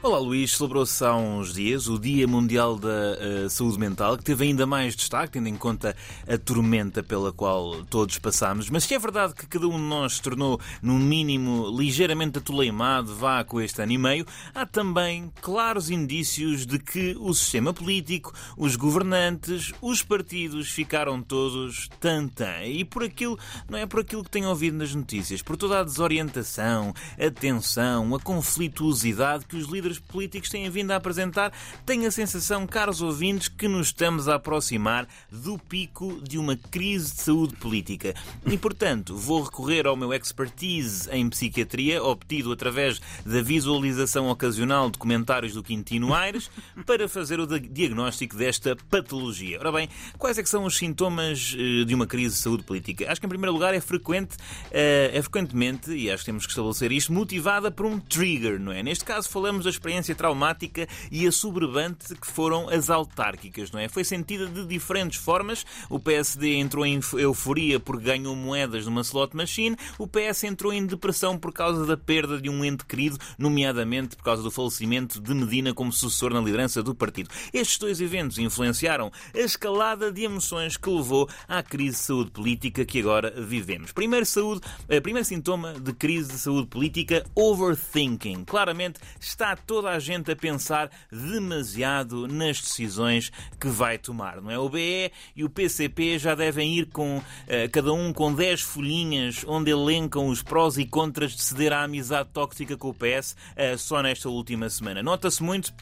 Olá Luís, celebrou-se há uns dias o Dia Mundial da uh, Saúde Mental, que teve ainda mais destaque, tendo em conta a tormenta pela qual todos passamos. Mas se é verdade que cada um de nós se tornou, no mínimo, ligeiramente atoleimado, vá com este ano e meio, há também claros indícios de que o sistema político, os governantes, os partidos ficaram todos tantã. E por aquilo, não é por aquilo que tenho ouvido nas notícias, por toda a desorientação, a tensão, a conflituosidade que os líderes líderes políticos têm vindo a apresentar, tenho a sensação, caros ouvintes, que nos estamos a aproximar do pico de uma crise de saúde política. E, portanto, vou recorrer ao meu expertise em psiquiatria, obtido através da visualização ocasional de comentários do Quintino Aires, para fazer o diagnóstico desta patologia. Ora bem, quais é que são os sintomas eh, de uma crise de saúde política? Acho que, em primeiro lugar, é frequente, eh, é frequentemente, e acho que temos que estabelecer isto, motivada por um trigger, não é? Neste caso, falamos das experiência traumática e a sobrevante que foram as autárquicas, não é? Foi sentida de diferentes formas. O PSD entrou em euforia porque ganhou moedas numa slot machine. O PS entrou em depressão por causa da perda de um ente querido, nomeadamente por causa do falecimento de Medina como sucessor na liderança do partido. Estes dois eventos influenciaram a escalada de emoções que levou à crise de saúde política que agora vivemos. Primeiro, saúde, eh, primeiro sintoma de crise de saúde política, overthinking. Claramente está toda a gente a pensar demasiado nas decisões que vai tomar, não é? O BE e o PCP já devem ir com uh, cada um com 10 folhinhas onde elencam os prós e contras de ceder à amizade tóxica com o PS uh, só nesta última semana. Nota-se muito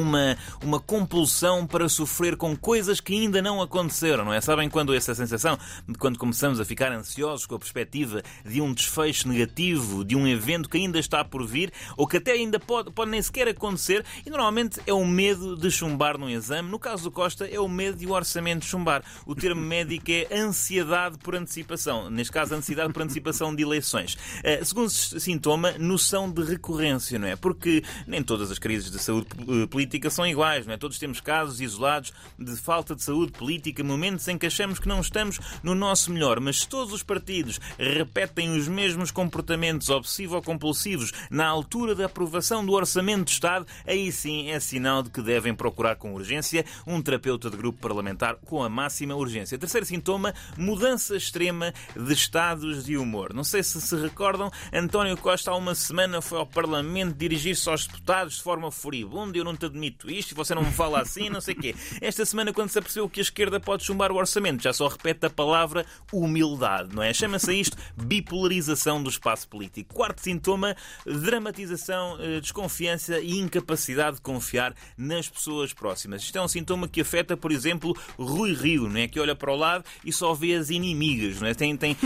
uma, uma compulsão para sofrer com coisas que ainda não aconteceram, não é? Sabem quando essa sensação quando começamos a ficar ansiosos com a perspectiva de um desfecho negativo, de um evento que ainda está por vir, ou que até ainda pode, pode nem sequer acontecer, e normalmente é o medo de chumbar num exame. No caso do Costa, é o medo de o orçamento chumbar. O termo médico é ansiedade por antecipação, neste caso, ansiedade por antecipação de eleições. Uh, segundo sintoma, noção de recorrência, não é? Porque nem todas as crises de saúde política política são iguais, não é? Todos temos casos isolados de falta de saúde política, momentos em que achamos que não estamos no nosso melhor, mas se todos os partidos repetem os mesmos comportamentos obsessivo-compulsivos na altura da aprovação do Orçamento de Estado, aí sim é sinal de que devem procurar com urgência um terapeuta de grupo parlamentar com a máxima urgência. Terceiro sintoma, mudança extrema de estados de humor. Não sei se se recordam, António Costa há uma semana foi ao Parlamento dirigir-se aos deputados de forma furibunda. Eu não admito isto, você não me fala assim, não sei o quê. Esta semana, quando se apercebeu que a esquerda pode chumbar o orçamento, já só repete a palavra humildade, não é? Chama-se isto bipolarização do espaço político. Quarto sintoma, dramatização, eh, desconfiança e incapacidade de confiar nas pessoas próximas. Isto é um sintoma que afeta, por exemplo, Rui Rio, não é? Que olha para o lado e só vê as inimigas, não é? Tem, tem,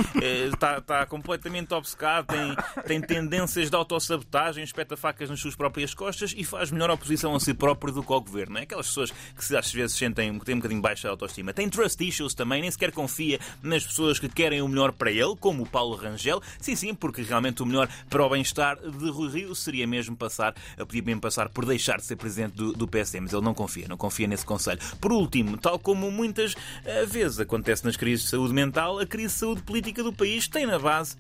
está, eh, está completamente obcecado, tem, tem tendências de autossabotagem, espeta facas nas suas próprias costas e faz melhor oposição a si próprio do que ao governo. É aquelas pessoas que às vezes sentem têm um bocadinho baixa autoestima. Tem trust issues também, nem sequer confia nas pessoas que querem o melhor para ele, como o Paulo Rangel. Sim, sim, porque realmente o melhor para o bem-estar de Rui Rio seria mesmo passar, podia mesmo passar por deixar de ser presidente do, do PSD, mas ele não confia, não confia nesse conselho. Por último, tal como muitas eh, vezes acontece nas crises de saúde mental, a crise de saúde política do país tem na base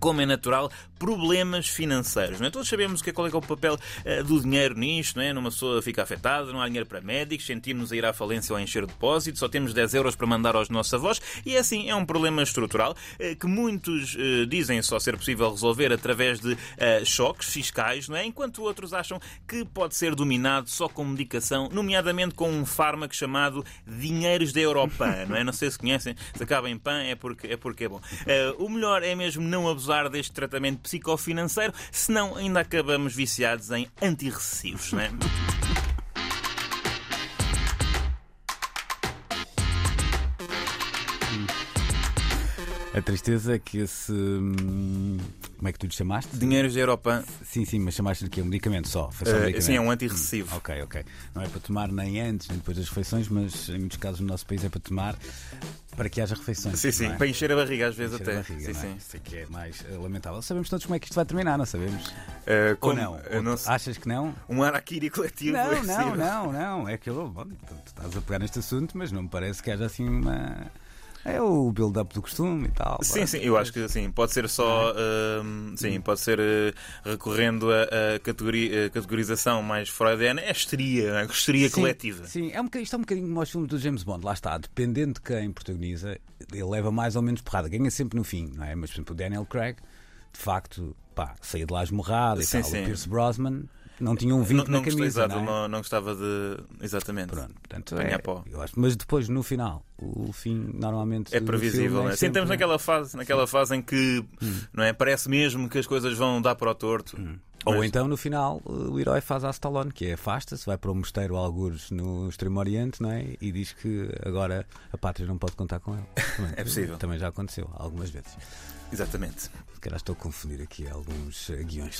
como é natural, problemas financeiros. Não é? Todos sabemos que, qual é, que é o papel uh, do dinheiro nisto, não é? Numa pessoa fica afetada, não há dinheiro para médicos, sentimos a ir à falência ou a encher depósito, só temos 10 euros para mandar aos nossos avós, e é assim, é um problema estrutural uh, que muitos uh, dizem só ser possível resolver através de choques fiscais, não é? Enquanto outros acham que pode ser dominado só com medicação, nomeadamente com um fármaco chamado dinheiros da Europan, não é? Não sei se conhecem, se acaba em pan é porque é, porque é bom. o melhor é mesmo não abusar deste tratamento psicofinanceiro, senão ainda acabamos viciados em antirrecessivos, não é? A tristeza é que esse. Hum, como é que tu lhe chamaste? Dinheiros da Europa. Sim, sim, mas chamaste-lhe aqui um medicamento só. Foi só uh, medicamento. Sim, é um antirrecessivo. Hum, ok, ok. Não é para tomar nem antes nem depois das refeições, mas em muitos casos no nosso país é para tomar para que haja refeições. Sim, sim, é? para encher a barriga às vezes encher até. Barriga, sim, sim. Sei que é mais uh, lamentável. Sabemos todos como é que isto vai terminar, não sabemos? Uh, Ou não? Ou não achas que não? Um araquiri coletivo. Não, é não, não, não. É aquilo. Bom, tu estás a pegar neste assunto, mas não me parece que haja assim uma É o build-up do costume e tal. Sim, pá. sim, eu acho que assim, pode ser só. hum, sim, pode ser eh, recorrendo a, a categori- a categorização mais freudiana, é histeria, é? histeria Sim, coletiva. Sim, é um isto é um bocadinho como aos filmes do James Bond. Lá está, dependendo de quem protagoniza, ele leva mais ou menos porrada. Ganha sempre no fim, não é? Mas, por exemplo, o Daniel Craig, de facto, pá, saía de lá esmorrado e Sim, tal. sim. O Pierce Brosnan não tinha um vinco não, na camisa, exato, não é? não, não gostava de. Exatamente. Pronto, portanto, é, pó. mas depois, no final, o fim normalmente É previsível, filme é é? Sim, estamos naquela fase, naquela fase em que não é? parece mesmo que as coisas vão dar para o torto. Ou Mas- então, no final, o herói faz a Stallone, que é afasta-se, vai para o mosteiro algures no Extremo Oriente, não é? E diz que agora a pátria não pode contar com ele. Também, É possível. Também já aconteceu algumas vezes. Exatamente. Se calhar estou a confundir aqui alguns eh, guiões.